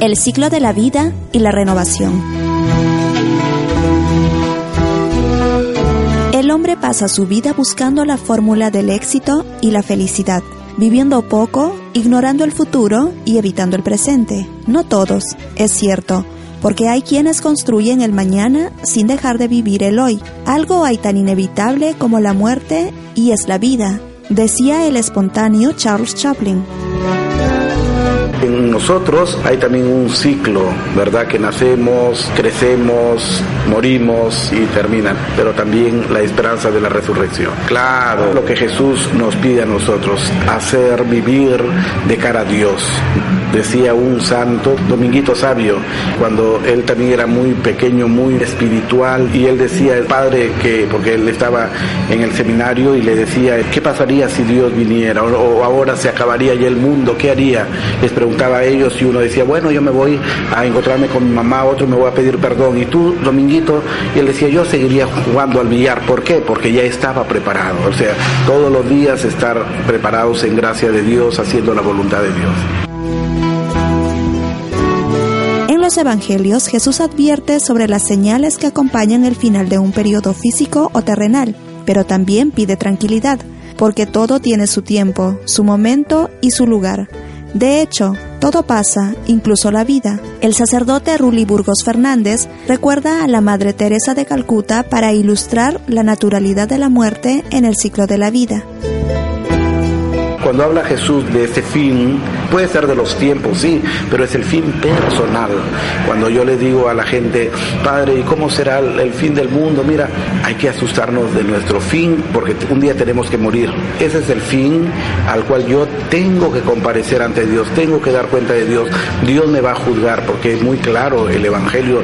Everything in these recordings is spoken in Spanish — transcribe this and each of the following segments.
El ciclo de la vida y la renovación. El hombre pasa su vida buscando la fórmula del éxito y la felicidad, viviendo poco, ignorando el futuro y evitando el presente. No todos, es cierto, porque hay quienes construyen el mañana sin dejar de vivir el hoy. Algo hay tan inevitable como la muerte y es la vida, decía el espontáneo Charles Chaplin. En nosotros hay también un ciclo, ¿verdad? Que nacemos, crecemos, morimos y terminan, pero también la esperanza de la resurrección. Claro, lo que Jesús nos pide a nosotros, hacer vivir de cara a Dios. Decía un santo, Dominguito Sabio, cuando él también era muy pequeño, muy espiritual, y él decía, el padre, que, porque él estaba en el seminario y le decía, ¿qué pasaría si Dios viniera? O, ahora se acabaría ya el mundo, ¿qué haría? Les preguntaba a ellos y uno decía, bueno, yo me voy a encontrarme con mi mamá, otro me voy a pedir perdón. Y tú, Dominguito, y él decía, yo seguiría jugando al billar. ¿Por qué? Porque ya estaba preparado. O sea, todos los días estar preparados en gracia de Dios, haciendo la voluntad de Dios. En los Evangelios, Jesús advierte sobre las señales que acompañan el final de un periodo físico o terrenal, pero también pide tranquilidad, porque todo tiene su tiempo, su momento y su lugar. De hecho, todo pasa, incluso la vida. El sacerdote Ruli Burgos Fernández recuerda a la Madre Teresa de Calcuta para ilustrar la naturalidad de la muerte en el ciclo de la vida. Cuando habla Jesús de ese fin, puede ser de los tiempos, sí, pero es el fin personal. Cuando yo le digo a la gente, Padre, ¿y cómo será el fin del mundo? Mira, hay que asustarnos de nuestro fin porque un día tenemos que morir. Ese es el fin al cual yo tengo que comparecer ante Dios, tengo que dar cuenta de Dios. Dios me va a juzgar porque es muy claro el Evangelio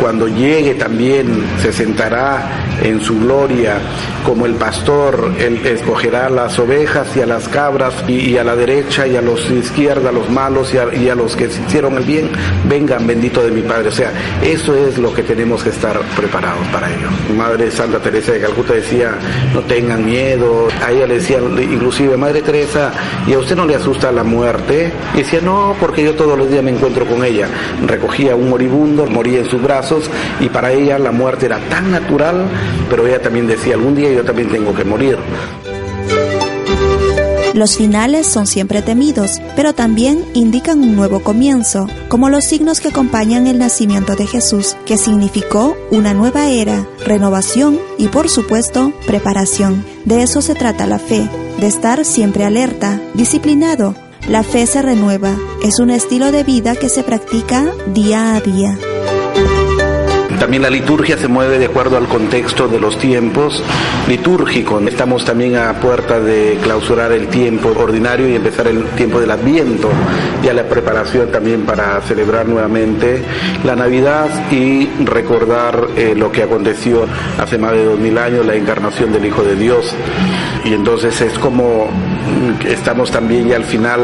cuando llegue también se sentará en su gloria como el pastor, él escogerá las ovejas y a las cabras y, a la derecha y a los izquierda, a los malos y a, y a los que hicieron el bien, vengan bendito de mi Padre. O sea, eso es lo que tenemos que estar preparados para ello. Madre Santa Teresa de Calcuta decía, no tengan miedo. A ella le decía, inclusive, Madre Teresa, ¿y a usted no le asusta la muerte? Y decía, no, porque yo todos los días me encuentro con ella. Recogía un moribundo, moría en sus brazos y para ella la muerte era tan natural, pero ella también decía, algún día yo también tengo que morir. Los finales son siempre temidos, pero también indican un nuevo comienzo, como los signos que acompañan el nacimiento de Jesús, que significó una nueva era, renovación y por supuesto preparación. De eso se trata la fe, de estar siempre alerta, disciplinado. La fe se renueva, es un estilo de vida que se practica día a día. También la liturgia se mueve de acuerdo al contexto de los tiempos litúrgicos. Estamos también a puerta de clausurar el tiempo ordinario y empezar el tiempo del Adviento, ya la preparación también para celebrar nuevamente la Navidad y recordar eh, lo que aconteció hace más de dos mil años, la encarnación del Hijo de Dios. Y entonces es como estamos también ya al final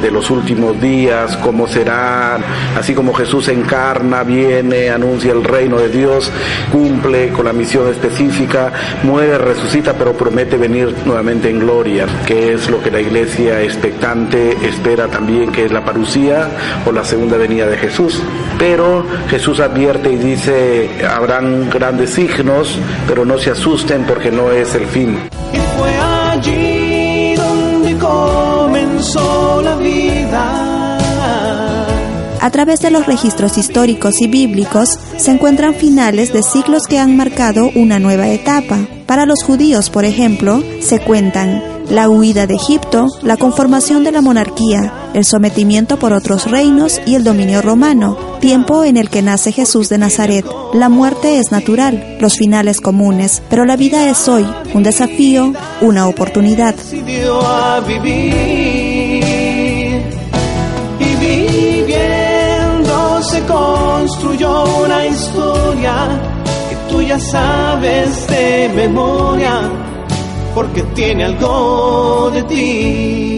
de los últimos días, cómo será, así como Jesús encarna, viene, anuncia el reino de Dios, cumple con la misión específica, muere, resucita, pero promete venir nuevamente en gloria, que es lo que la iglesia expectante espera también, que es la parucía o la segunda venida de Jesús. Pero Jesús advierte y dice, habrán grandes signos, pero no se asusten porque no es el fin. Través de los registros históricos y bíblicos se encuentran finales de ciclos que han marcado una nueva etapa. Para los judíos, por ejemplo, se cuentan la huida de Egipto, la conformación de la monarquía, el sometimiento por otros reinos y el dominio romano, tiempo en el que nace Jesús de Nazaret. La muerte es natural, los finales comunes, pero la vida es hoy, un desafío, una oportunidad. Construyó una historia que tú ya sabes de memoria porque tiene algo de ti.